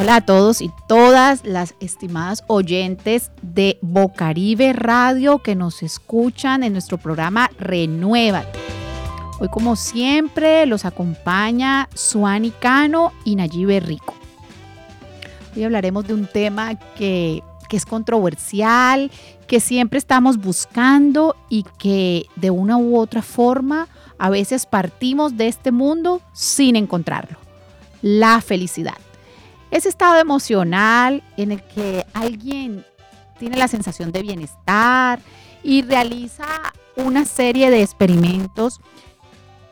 Hola a todos y todas las estimadas oyentes de Bocaribe Radio que nos escuchan en nuestro programa Renuévate. Hoy como siempre los acompaña Suani Cano y Nayibe Rico. Hoy hablaremos de un tema que, que es controversial, que siempre estamos buscando y que de una u otra forma a veces partimos de este mundo sin encontrarlo. La felicidad. Ese estado emocional en el que alguien tiene la sensación de bienestar y realiza una serie de experimentos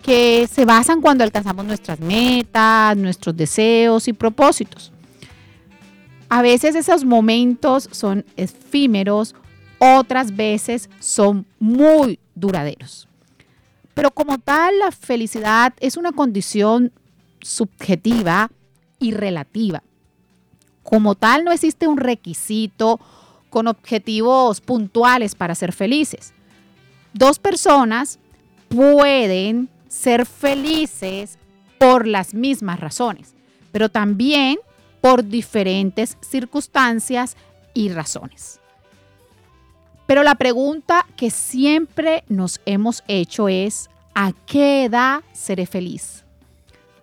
que se basan cuando alcanzamos nuestras metas, nuestros deseos y propósitos. A veces esos momentos son efímeros, otras veces son muy duraderos. Pero como tal, la felicidad es una condición subjetiva y relativa. Como tal, no existe un requisito con objetivos puntuales para ser felices. Dos personas pueden ser felices por las mismas razones, pero también por diferentes circunstancias y razones. Pero la pregunta que siempre nos hemos hecho es, ¿a qué edad seré feliz?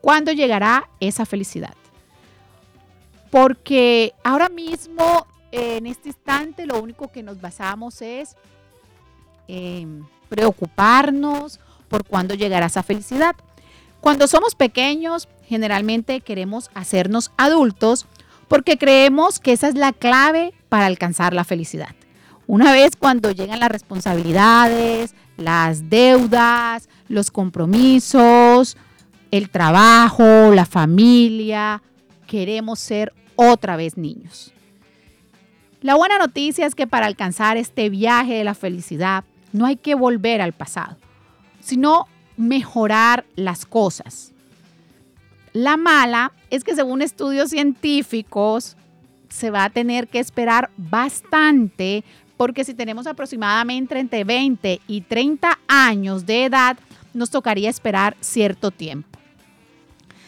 ¿Cuándo llegará esa felicidad? Porque ahora mismo, en este instante, lo único que nos basamos es en preocuparnos por cuándo llegará esa felicidad. Cuando somos pequeños, generalmente queremos hacernos adultos porque creemos que esa es la clave para alcanzar la felicidad. Una vez cuando llegan las responsabilidades, las deudas, los compromisos, el trabajo, la familia, queremos ser otra vez niños. La buena noticia es que para alcanzar este viaje de la felicidad no hay que volver al pasado, sino mejorar las cosas. La mala es que según estudios científicos se va a tener que esperar bastante porque si tenemos aproximadamente entre 20 y 30 años de edad, nos tocaría esperar cierto tiempo.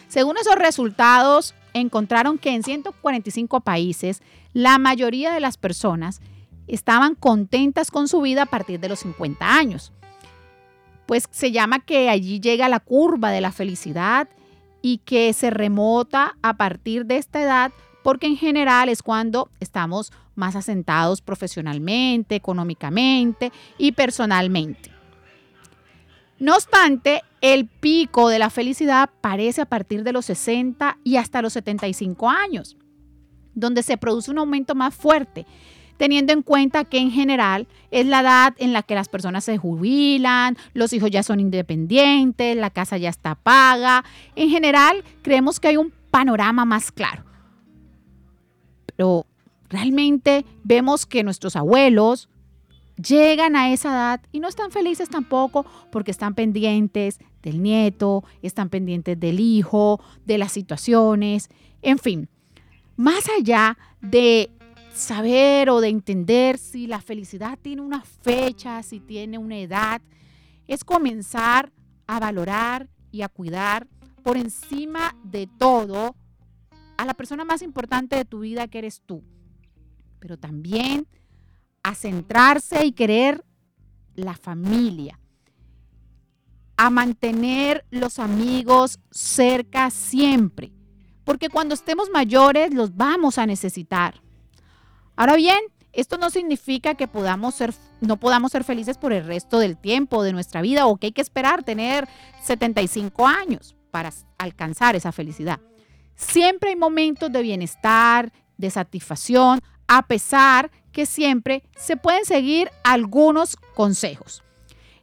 Según esos resultados, encontraron que en 145 países la mayoría de las personas estaban contentas con su vida a partir de los 50 años. Pues se llama que allí llega la curva de la felicidad y que se remota a partir de esta edad porque en general es cuando estamos más asentados profesionalmente, económicamente y personalmente. No obstante, el pico de la felicidad parece a partir de los 60 y hasta los 75 años, donde se produce un aumento más fuerte, teniendo en cuenta que en general es la edad en la que las personas se jubilan, los hijos ya son independientes, la casa ya está paga. En general, creemos que hay un panorama más claro. Pero realmente vemos que nuestros abuelos, llegan a esa edad y no están felices tampoco porque están pendientes del nieto, están pendientes del hijo, de las situaciones, en fin, más allá de saber o de entender si la felicidad tiene una fecha, si tiene una edad, es comenzar a valorar y a cuidar por encima de todo a la persona más importante de tu vida que eres tú, pero también a centrarse y querer la familia, a mantener los amigos cerca siempre, porque cuando estemos mayores los vamos a necesitar. Ahora bien, esto no significa que podamos ser, no podamos ser felices por el resto del tiempo de nuestra vida o que hay que esperar tener 75 años para alcanzar esa felicidad. Siempre hay momentos de bienestar, de satisfacción, a pesar que siempre se pueden seguir algunos consejos.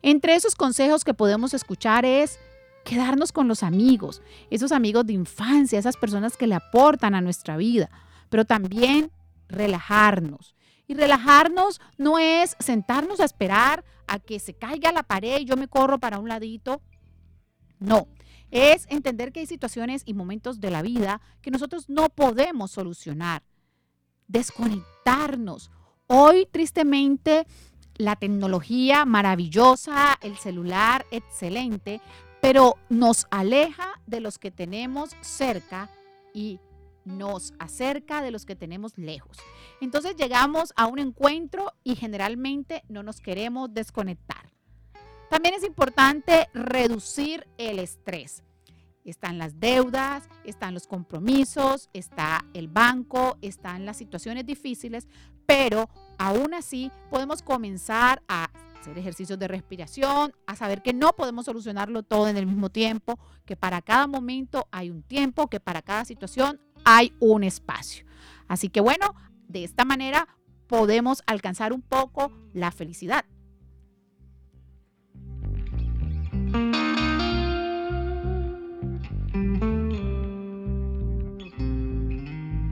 Entre esos consejos que podemos escuchar es quedarnos con los amigos, esos amigos de infancia, esas personas que le aportan a nuestra vida, pero también relajarnos. Y relajarnos no es sentarnos a esperar a que se caiga la pared y yo me corro para un ladito. No, es entender que hay situaciones y momentos de la vida que nosotros no podemos solucionar desconectarnos. Hoy, tristemente, la tecnología maravillosa, el celular excelente, pero nos aleja de los que tenemos cerca y nos acerca de los que tenemos lejos. Entonces llegamos a un encuentro y generalmente no nos queremos desconectar. También es importante reducir el estrés. Están las deudas, están los compromisos, está el banco, están las situaciones difíciles, pero aún así podemos comenzar a hacer ejercicios de respiración, a saber que no podemos solucionarlo todo en el mismo tiempo, que para cada momento hay un tiempo, que para cada situación hay un espacio. Así que bueno, de esta manera podemos alcanzar un poco la felicidad.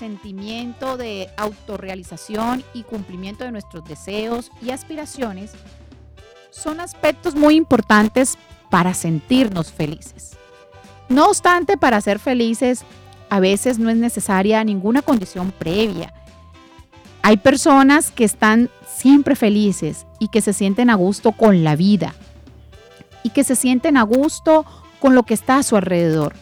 sentimiento de autorrealización y cumplimiento de nuestros deseos y aspiraciones son aspectos muy importantes para sentirnos felices. No obstante, para ser felices a veces no es necesaria ninguna condición previa. Hay personas que están siempre felices y que se sienten a gusto con la vida y que se sienten a gusto con lo que está a su alrededor.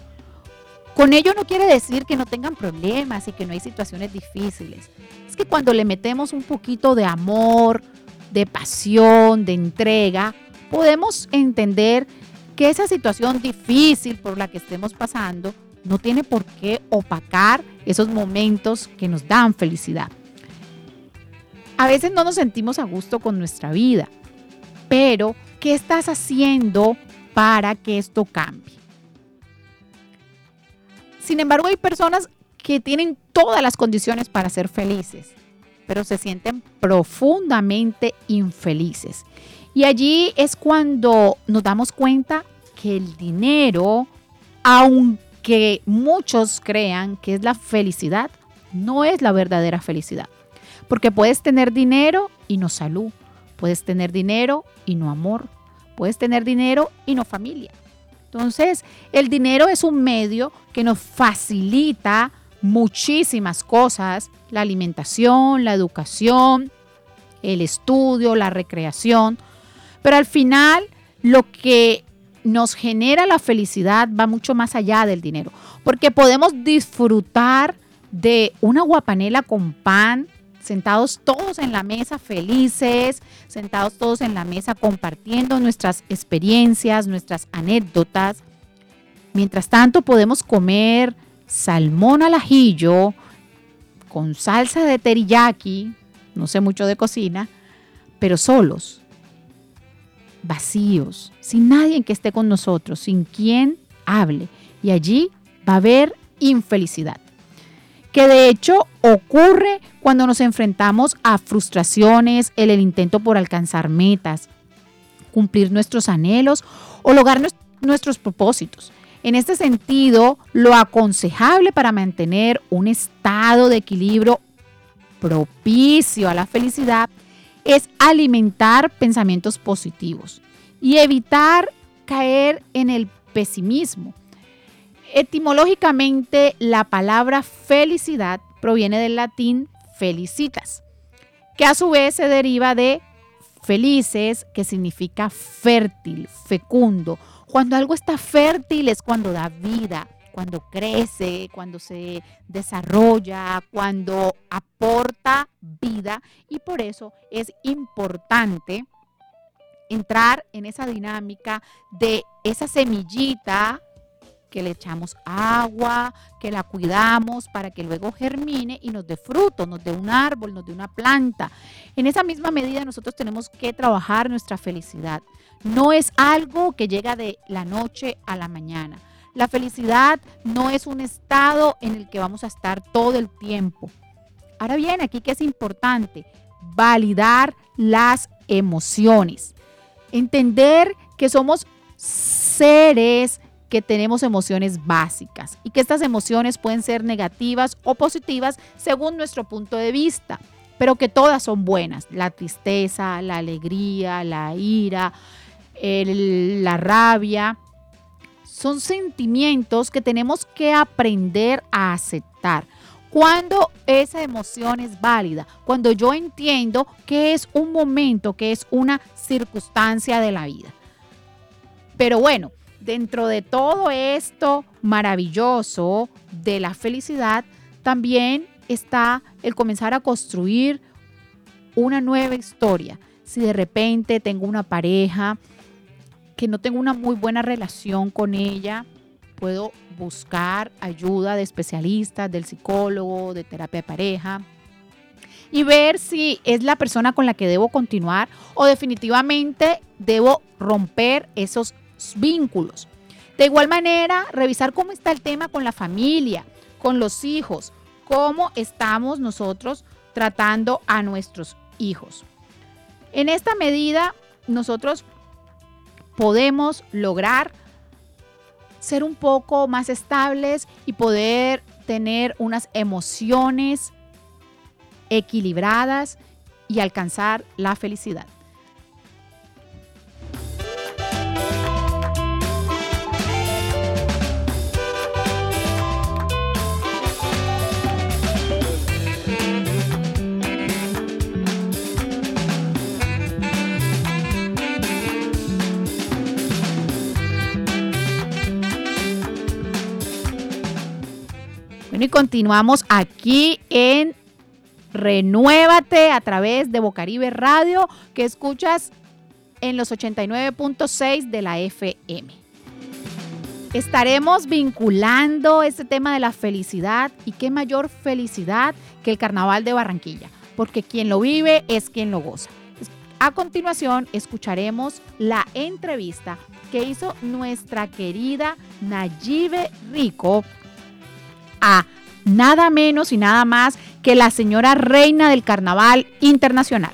Con ello no quiere decir que no tengan problemas y que no hay situaciones difíciles. Es que cuando le metemos un poquito de amor, de pasión, de entrega, podemos entender que esa situación difícil por la que estemos pasando no tiene por qué opacar esos momentos que nos dan felicidad. A veces no nos sentimos a gusto con nuestra vida, pero ¿qué estás haciendo para que esto cambie? Sin embargo, hay personas que tienen todas las condiciones para ser felices, pero se sienten profundamente infelices. Y allí es cuando nos damos cuenta que el dinero, aunque muchos crean que es la felicidad, no es la verdadera felicidad. Porque puedes tener dinero y no salud, puedes tener dinero y no amor, puedes tener dinero y no familia, entonces, el dinero es un medio que nos facilita muchísimas cosas, la alimentación, la educación, el estudio, la recreación, pero al final lo que nos genera la felicidad va mucho más allá del dinero, porque podemos disfrutar de una guapanela con pan, sentados todos en la mesa felices, sentados todos en la mesa compartiendo nuestras experiencias, nuestras anécdotas. Mientras tanto podemos comer salmón al ajillo con salsa de teriyaki, no sé mucho de cocina, pero solos, vacíos, sin nadie que esté con nosotros, sin quien hable. Y allí va a haber infelicidad que de hecho ocurre cuando nos enfrentamos a frustraciones, en el intento por alcanzar metas, cumplir nuestros anhelos o lograr nuestros propósitos. En este sentido, lo aconsejable para mantener un estado de equilibrio propicio a la felicidad es alimentar pensamientos positivos y evitar caer en el pesimismo Etimológicamente, la palabra felicidad proviene del latín felicitas, que a su vez se deriva de felices, que significa fértil, fecundo. Cuando algo está fértil es cuando da vida, cuando crece, cuando se desarrolla, cuando aporta vida y por eso es importante entrar en esa dinámica de esa semillita que le echamos agua, que la cuidamos para que luego germine y nos dé fruto, nos dé un árbol, nos dé una planta. En esa misma medida nosotros tenemos que trabajar nuestra felicidad. No es algo que llega de la noche a la mañana. La felicidad no es un estado en el que vamos a estar todo el tiempo. Ahora bien, aquí que es importante, validar las emociones. Entender que somos seres que tenemos emociones básicas y que estas emociones pueden ser negativas o positivas según nuestro punto de vista, pero que todas son buenas. La tristeza, la alegría, la ira, la rabia, son sentimientos que tenemos que aprender a aceptar. Cuando esa emoción es válida, cuando yo entiendo que es un momento, que es una circunstancia de la vida. Pero bueno, dentro de todo esto maravilloso de la felicidad, también está el comenzar a construir una nueva historia. Si de repente tengo una pareja que no tengo una muy buena relación con ella, puedo buscar ayuda de especialistas, del psicólogo, de terapia de pareja y ver si es la persona con la que debo continuar o definitivamente debo romper esos vínculos. De igual manera, revisar cómo está el tema con la familia, con los hijos, cómo estamos nosotros tratando a nuestros hijos. En esta medida, nosotros podemos lograr ser un poco más estables y poder tener unas emociones equilibradas y alcanzar la felicidad. Y continuamos aquí en Renuévate a través de Bocaribe Radio, que escuchas en los 89.6 de la FM. Estaremos vinculando este tema de la felicidad y qué mayor felicidad que el Carnaval de Barranquilla, porque quien lo vive es quien lo goza. A continuación escucharemos la entrevista que hizo nuestra querida Nayibe Rico a nada menos y nada más que la señora reina del carnaval internacional.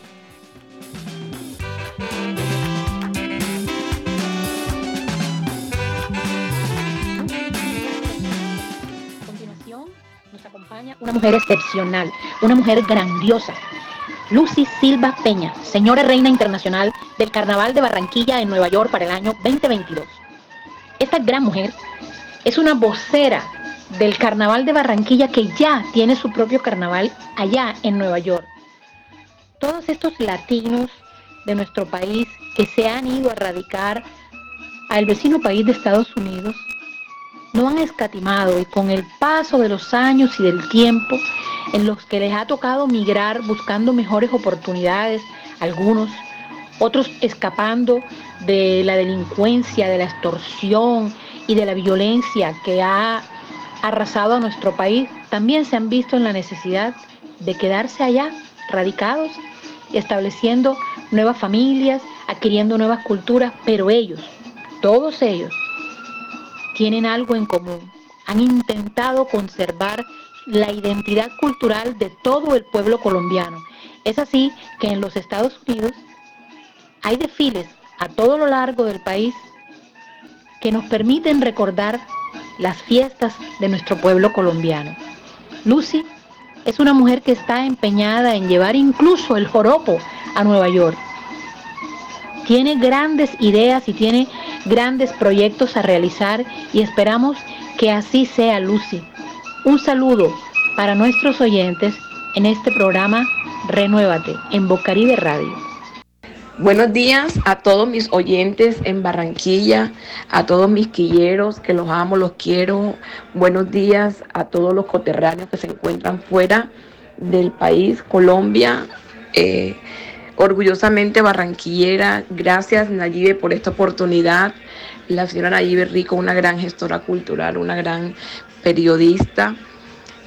A continuación nos acompaña una mujer excepcional, una mujer grandiosa, Lucy Silva Peña, señora reina internacional del Carnaval de Barranquilla en Nueva York para el año 2022. Esta gran mujer es una vocera del carnaval de Barranquilla que ya tiene su propio carnaval allá en Nueva York. Todos estos latinos de nuestro país que se han ido a radicar al vecino país de Estados Unidos no han escatimado y con el paso de los años y del tiempo en los que les ha tocado migrar buscando mejores oportunidades, algunos, otros escapando de la delincuencia, de la extorsión y de la violencia que ha arrasado a nuestro país, también se han visto en la necesidad de quedarse allá, radicados, estableciendo nuevas familias, adquiriendo nuevas culturas, pero ellos, todos ellos, tienen algo en común. Han intentado conservar la identidad cultural de todo el pueblo colombiano. Es así que en los Estados Unidos hay desfiles a todo lo largo del país que nos permiten recordar las fiestas de nuestro pueblo colombiano. Lucy es una mujer que está empeñada en llevar incluso el joropo a Nueva York. Tiene grandes ideas y tiene grandes proyectos a realizar y esperamos que así sea Lucy. Un saludo para nuestros oyentes en este programa Renuévate en Bocaribe Radio. Buenos días a todos mis oyentes en Barranquilla, a todos mis quilleros que los amo, los quiero. Buenos días a todos los coterráneos que se encuentran fuera del país, Colombia. Eh, orgullosamente barranquillera. Gracias Nayibe por esta oportunidad. La señora Nayibe Rico, una gran gestora cultural, una gran periodista.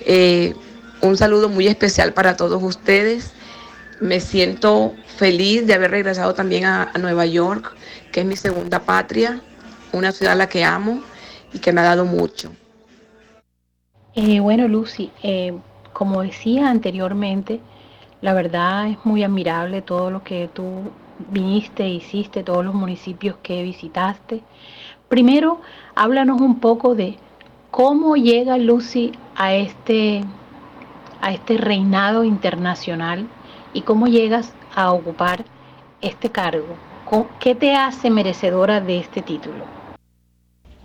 Eh, un saludo muy especial para todos ustedes. Me siento feliz de haber regresado también a, Nueva York, que es mi segunda patria, una ciudad a la que amo y que me ha dado mucho. Eh, bueno, Lucy, eh, como decía anteriormente, la verdad es muy admirable todo lo que tú viniste, hiciste, todos los municipios que visitaste. Primero, háblanos un poco de cómo llega Lucy a este, a este reinado internacional y cómo llegas a ocupar este cargo. ¿Qué te hace merecedora de este título?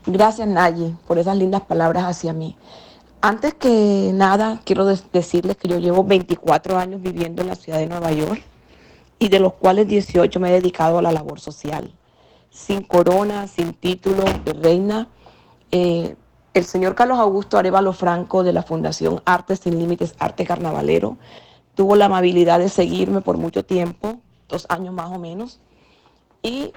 Gracias Nayi por esas lindas palabras hacia mí. Antes que nada, quiero decirles que yo llevo 24 años viviendo en la ciudad de Nueva York y de los cuales 18 me he dedicado a la labor social. Sin corona, sin título de reina. Eh, el señor Carlos Augusto Arevalo Franco de la Fundación Artes Sin Límites, Arte Carnavalero, tuvo la amabilidad de seguirme por mucho tiempo, dos años más o menos, y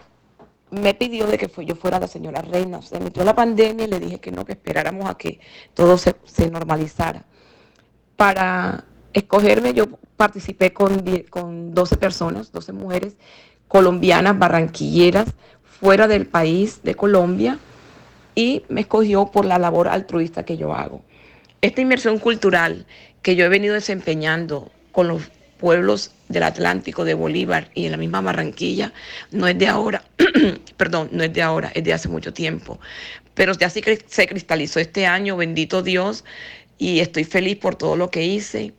me pidió de que yo fuera la señora reina. Se metió la pandemia y le dije que no, que esperáramos a que todo se, normalizara. Para escogerme, yo participé con, con 12 personas, 12 mujeres colombianas, barranquilleras, fuera del país de Colombia, y me escogió por la labor altruista que yo hago. Esta inmersión cultural que yo he venido desempeñando con los pueblos del Atlántico, de Bolívar y en la misma Barranquilla, no es de ahora, perdón, no es de ahora, es de hace mucho tiempo. Pero ya sí se cristalizó este año, bendito Dios, y estoy feliz por todo lo que hice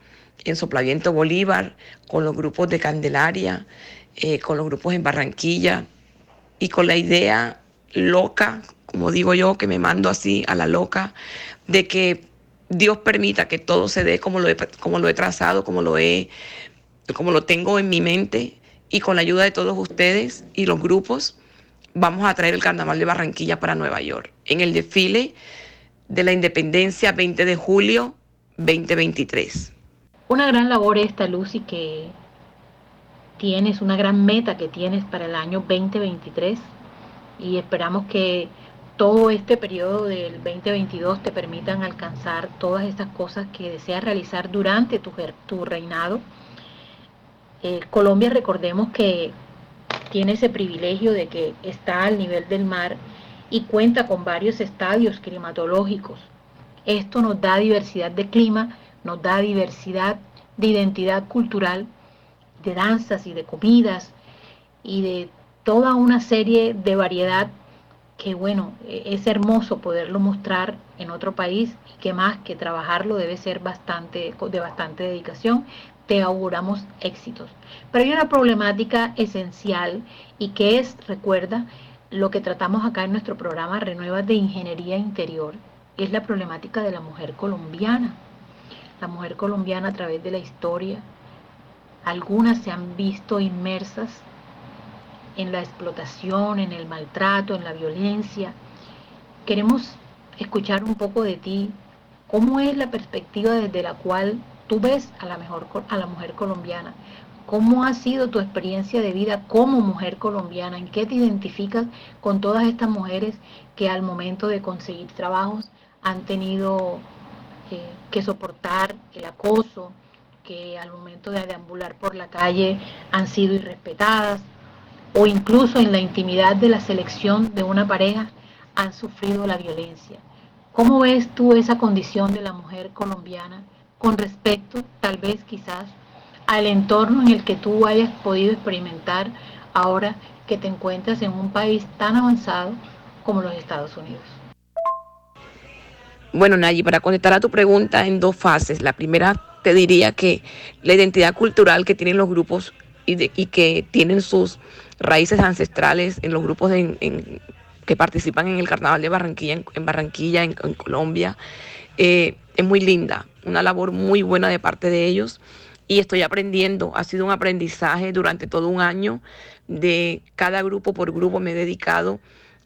en Soplaviento Bolívar, con los grupos de Candelaria, eh, con los grupos en Barranquilla y con la idea loca, como digo yo, que me mando así a la loca, de que Dios permita que todo se dé como lo he, como lo he trazado, como lo he como lo tengo en mi mente. Y con la ayuda de todos ustedes y los grupos, vamos a traer el Carnaval de Barranquilla para Nueva York. En el desfile de la Independencia 20 de julio 2023. Una gran labor esta, Lucy, que tienes, una gran meta que tienes para el año 2023 y esperamos que todo este periodo del 2022 te permitan alcanzar todas estas cosas que deseas realizar durante tu, tu reinado eh, Colombia, recordemos que tiene ese privilegio de que está al nivel del mar y cuenta con varios estadios climatológicos. Esto nos da diversidad de clima, nos da diversidad de identidad cultural, de danzas y de comidas y de toda una serie de variedad que bueno, e-, es hermoso poderlo mostrar en otro país y que más que trabajarlo debe ser bastante de bastante dedicación te auguramos éxitos. Pero hay una problemática esencial y que es, recuerda, lo que tratamos acá en nuestro programa Renueva de Ingeniería Interior, es la problemática de la mujer colombiana. La mujer colombiana a través de la historia, algunas se han visto inmersas en la explotación, en el maltrato, en la violencia. Queremos escuchar un poco de ti, cómo es la perspectiva desde la cual tú ves a la, mejor, a la mujer colombiana. ¿Cómo ha sido tu experiencia de vida como mujer colombiana? ¿En qué te identificas con todas estas mujeres que al momento de conseguir trabajos han tenido eh, que soportar el acoso, que al momento de deambular por la calle han sido irrespetadas o incluso en la intimidad de la selección de una pareja han sufrido la violencia? ¿Cómo ves tú esa condición de la mujer colombiana? con respecto, tal vez quizás, al entorno en el que tú hayas podido experimentar ahora que te encuentras en un país tan avanzado como los Estados Unidos. Bueno, Nayi, para contestar a tu pregunta en dos fases. La primera te diría que la identidad cultural que tienen los grupos y, que tienen sus raíces ancestrales en los grupos que participan en el Carnaval de Barranquilla, en, Barranquilla, en, Colombia, eh, es muy linda una labor muy buena de parte de ellos y estoy aprendiendo. Ha sido un aprendizaje durante todo un año de cada grupo por grupo. Me he dedicado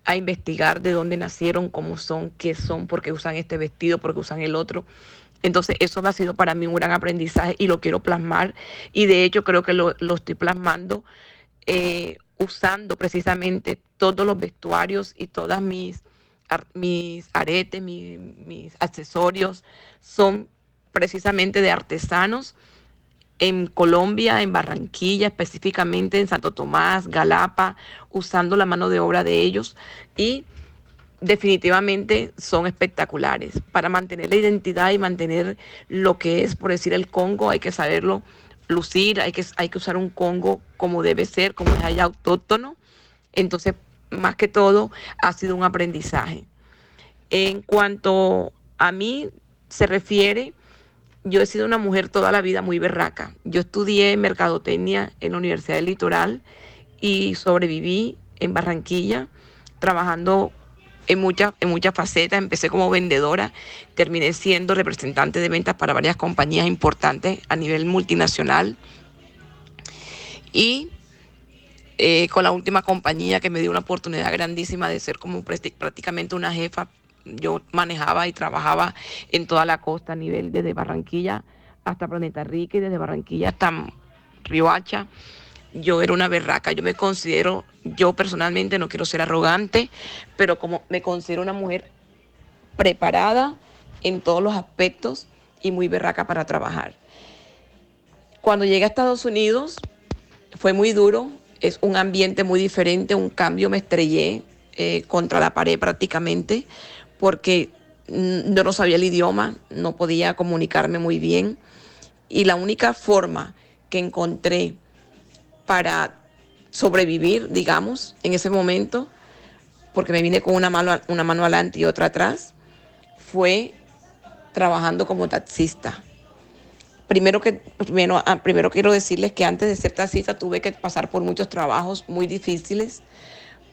a investigar de dónde nacieron, cómo son, qué son, por qué usan este vestido, por qué usan el otro. Entonces eso ha sido para mí un gran aprendizaje y lo quiero plasmar. Y de hecho creo que lo, estoy plasmando eh, usando precisamente todos los vestuarios y todas mis, mis aretes, mis accesorios son precisamente de artesanos en Colombia, en Barranquilla, específicamente en Santo Tomás, Galapa, usando la mano de obra de ellos. Y definitivamente son espectaculares. Para mantener la identidad y mantener lo que es, por decir, el Congo, hay que saberlo lucir, hay que, hay que usar un congo como debe ser, como es allá autóctono. Entonces, más que todo, ha sido un aprendizaje. En cuanto a mí se refiere, yo he sido una mujer toda la vida muy berraca. Yo estudié mercadotecnia en la Universidad del Litoral y sobreviví en Barranquilla trabajando en muchas, en muchas facetas. Empecé como vendedora, terminé siendo representante de ventas para varias compañías importantes a nivel multinacional. Y eh, con la última compañía que me dio una oportunidad grandísima de ser como prácticamente una jefa, yo manejaba y trabajaba en toda la costa a nivel desde Barranquilla hasta Planeta Rica y desde Barranquilla hasta Riohacha yo era una berraca, yo me considero, yo personalmente no quiero ser arrogante, pero como me considero una mujer preparada en todos los aspectos y muy berraca para trabajar. Cuando llegué a Estados Unidos fue muy duro, es un ambiente muy diferente, un cambio, me estrellé eh, contra la pared prácticamente porque yo no sabía el idioma, no podía comunicarme muy bien y la única forma que encontré para sobrevivir, digamos, en ese momento, porque me vine con una mano, una mano adelante y otra atrás, fue trabajando como taxista. Primero, que, primero, ah, primero quiero decirles que antes de ser taxista tuve que pasar por muchos trabajos muy difíciles,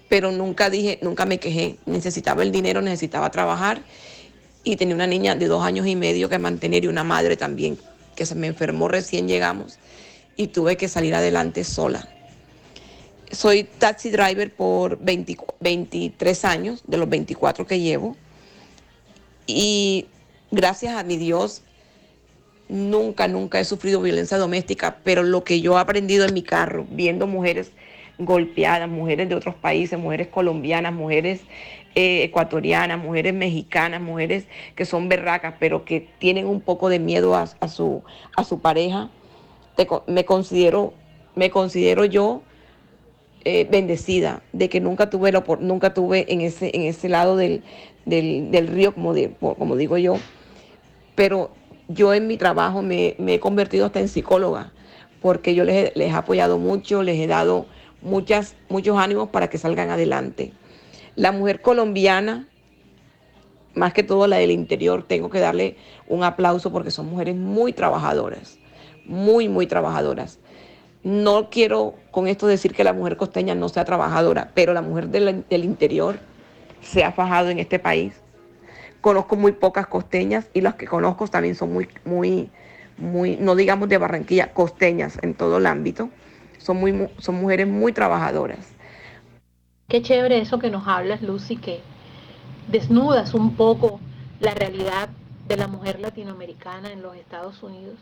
pero nunca dije, nunca me quejé. Necesitaba el dinero, necesitaba trabajar y tenía una niña de dos años y medio que mantener y una madre también que se me enfermó recién llegamos y tuve que salir adelante sola. Soy taxi driver por 23 años, de los 24 que llevo. Y gracias a mi Dios, nunca, nunca he sufrido violencia doméstica, pero lo que yo he aprendido en mi carro, viendo mujeres golpeadas, mujeres de otros países, mujeres colombianas, mujeres eh, ecuatorianas, mujeres mexicanas, mujeres que son berracas, pero que tienen un poco de miedo a, su, a su pareja, me considero, me considero yo eh, bendecida de que nunca tuve, lo, nunca tuve en ese, en ese lado del, río, como, como digo yo, pero yo en mi trabajo me, he convertido hasta en psicóloga, porque yo les, les, he apoyado mucho, les he dado muchas, muchos ánimos para que salgan adelante. La mujer colombiana, más que todo la del interior, tengo que darle un aplauso porque son mujeres muy trabajadoras muy, muy trabajadoras. No quiero con esto decir que la mujer costeña no sea trabajadora, pero la mujer del, interior se ha fajado en este país. Conozco muy pocas costeñas y las que conozco también son muy, muy, muy, no digamos de Barranquilla, costeñas en todo el ámbito. Son, muy, son mujeres muy trabajadoras. Qué chévere eso que nos hablas, Lucy, que desnudas un poco la realidad de la mujer latinoamericana en los Estados Unidos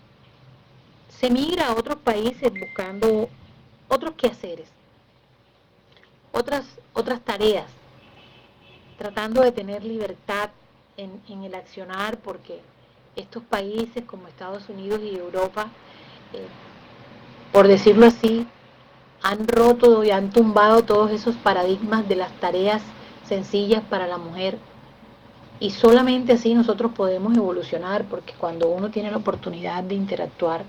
se migra a otros países buscando otros quehaceres, otras, otras tareas, tratando de tener libertad en, el accionar, porque estos países como Estados Unidos y Europa, eh, por decirlo así, han roto y han tumbado todos esos paradigmas de las tareas sencillas para la mujer. Y solamente así nosotros podemos evolucionar, porque cuando uno tiene la oportunidad de interactuar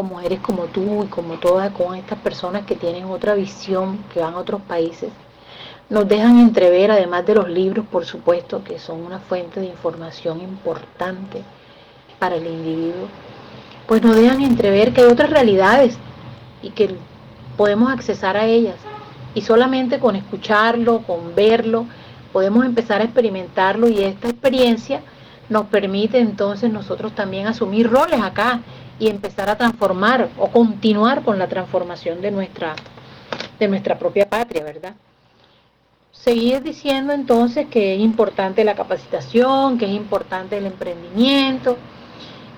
con mujeres como tú y como todas, con estas personas que tienen otra visión, que van a otros países, nos dejan entrever, además de los libros, por supuesto, que son una fuente de información importante para el individuo, pues nos dejan entrever que hay otras realidades y que podemos accesar a ellas. Y solamente con escucharlo, con verlo, podemos empezar a experimentarlo y esta experiencia nos permite entonces nosotros también asumir roles acá y empezar a transformar o continuar con la transformación de nuestra, de nuestra propia patria, ¿verdad? Seguir diciendo entonces que es importante la capacitación, que es importante el emprendimiento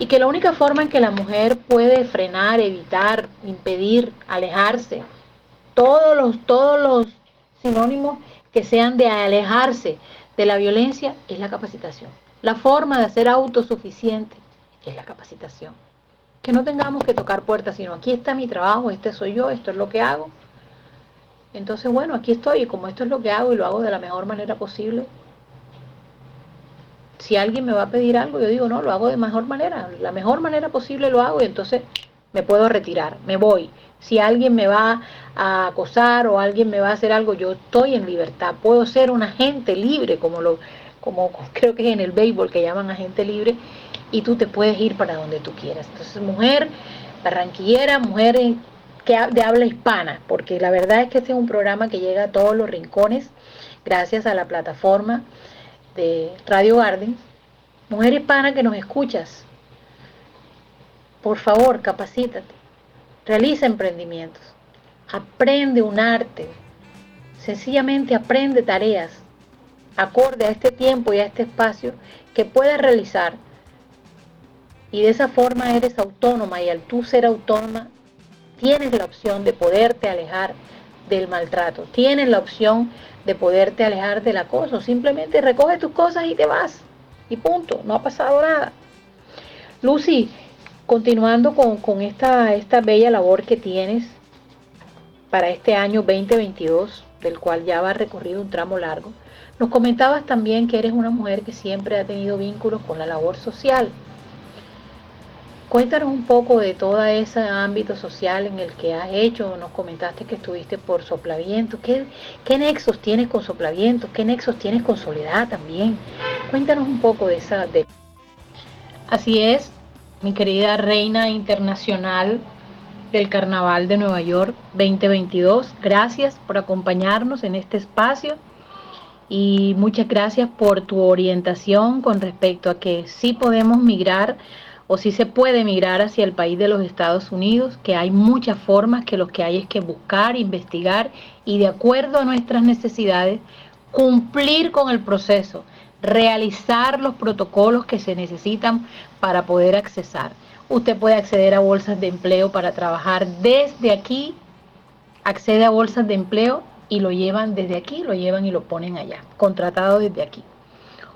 y que la única forma en que la mujer puede frenar, evitar, impedir, alejarse, todos los, todos los sinónimos que sean de alejarse de la violencia es la capacitación. La forma de ser autosuficiente es la capacitación que no tengamos que tocar puertas, sino aquí está mi trabajo, este soy yo, esto es lo que hago. Entonces, bueno, aquí estoy y como esto es lo que hago y lo hago de la mejor manera posible, si alguien me va a pedir algo, yo digo, no, lo hago de mejor manera, la mejor manera posible lo hago y entonces me puedo retirar, me voy. Si alguien me va a acosar o alguien me va a hacer algo, yo estoy en libertad. Puedo ser un agente libre, como lo como creo que es en el béisbol que llaman agente libre, y tú te puedes ir para donde tú quieras. Entonces, mujer barranquillera, mujer que, de habla hispana, porque la verdad es que este es un programa que llega a todos los rincones gracias a la plataforma de Radio Garden. Mujer hispana que nos escuchas, por favor, capacítate, realiza emprendimientos, aprende un arte, sencillamente aprende tareas acorde a este tiempo y a este espacio que puedas realizar. Y de esa forma eres autónoma y al tú ser autónoma tienes la opción de poderte alejar del maltrato, tienes la opción de poderte alejar del acoso. Simplemente recoge tus cosas y te vas. Y punto, no ha pasado nada. Lucy, continuando con, esta, esta bella labor que tienes para este año 2022, del cual ya va recorrido un tramo largo, nos comentabas también que eres una mujer que siempre ha tenido vínculos con la labor social. Cuéntanos un poco de todo ese ámbito social en el que has hecho. Nos comentaste que estuviste por Soplaviento. ¿Qué, nexos tienes con Soplaviento? ¿Qué nexos tienes con Soledad también? Cuéntanos un poco de esa... De... Así es, mi querida reina internacional del Carnaval de Nueva York 2022. Gracias por acompañarnos en este espacio y muchas gracias por tu orientación con respecto a que sí podemos migrar o si se puede migrar hacia el país de los Estados Unidos, que hay muchas formas, que lo que hay es que buscar, investigar y de acuerdo a nuestras necesidades, cumplir con el proceso, realizar los protocolos que se necesitan para poder accesar. Usted puede acceder a bolsas de empleo para trabajar desde aquí, accede a bolsas de empleo y lo llevan desde aquí, lo llevan y lo ponen allá, contratado desde aquí.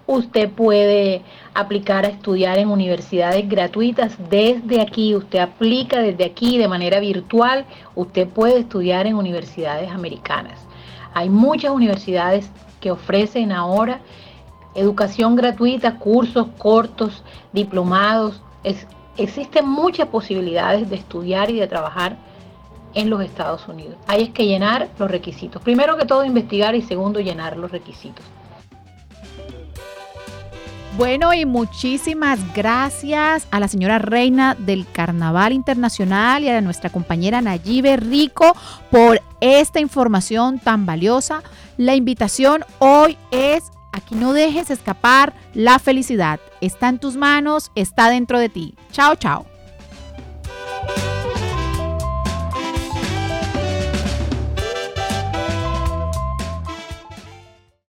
Usted puede aplicar a estudiar en universidades gratuitas desde aquí. Usted aplica desde aquí de manera virtual. Usted puede estudiar en universidades americanas. Hay muchas universidades que ofrecen ahora educación gratuita, cursos cortos, diplomados. existen muchas posibilidades de estudiar y de trabajar en los Estados Unidos. Hay que llenar los requisitos. Primero que todo investigar y segundo llenar los requisitos. Bueno, y muchísimas gracias a la señora reina del Carnaval Internacional y a nuestra compañera Nayibe Rico por esta información tan valiosa. La invitación hoy es aquí no dejes escapar la felicidad. Está en tus manos, está dentro de ti. Chao, chao.